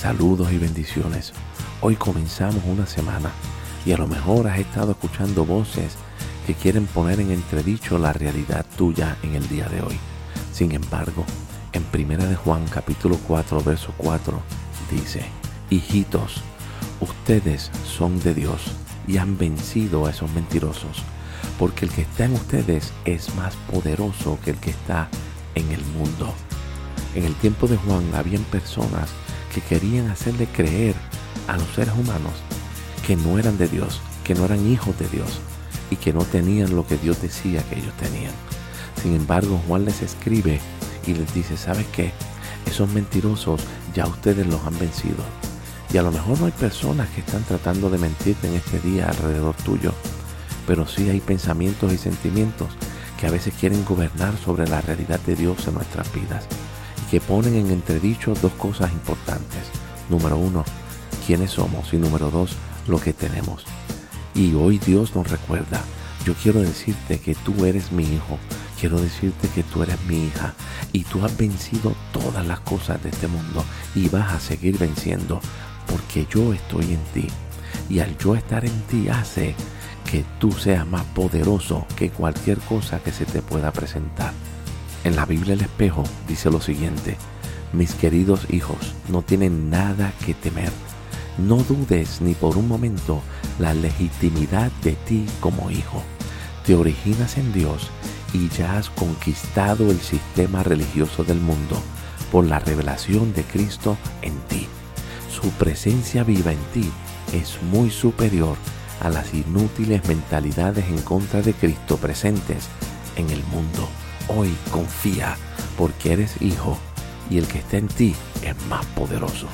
Saludos y bendiciones. Hoy comenzamos una semana y a lo mejor has estado escuchando voces que quieren poner en entredicho la realidad tuya en el día de hoy. Sin embargo, en Primera de Juan capítulo 4 verso 4 dice, Hijitos, ustedes son de Dios y han vencido a esos mentirosos, porque el que está en ustedes es más poderoso que el que está en el mundo. En el tiempo de Juan habían personas que querían hacerle creer a los seres humanos que no eran de Dios, que no eran hijos de Dios y que no tenían lo que Dios decía que ellos tenían. Sin embargo, Juan les escribe y les dice, ¿sabes qué? Esos mentirosos ya ustedes los han vencido. Y a lo mejor no hay personas que están tratando de mentirte en este día alrededor tuyo, pero sí hay pensamientos y sentimientos que a veces quieren gobernar sobre la realidad de Dios en nuestras vidas que ponen en entredicho dos cosas importantes. Número uno, quiénes somos y número dos, lo que tenemos. Y hoy Dios nos recuerda, yo quiero decirte que tú eres mi hijo, quiero decirte que tú eres mi hija y tú has vencido todas las cosas de este mundo y vas a seguir venciendo porque yo estoy en ti. Y al yo estar en ti hace que tú seas más poderoso que cualquier cosa que se te pueda presentar. En la Biblia el espejo dice lo siguiente, mis queridos hijos no tienen nada que temer. No dudes ni por un momento la legitimidad de ti como hijo. Te originas en Dios y ya has conquistado el sistema religioso del mundo por la revelación de Cristo en ti. Su presencia viva en ti es muy superior a las inútiles mentalidades en contra de Cristo presentes en el mundo. Hoy confía porque eres hijo y el que está en ti es más poderoso.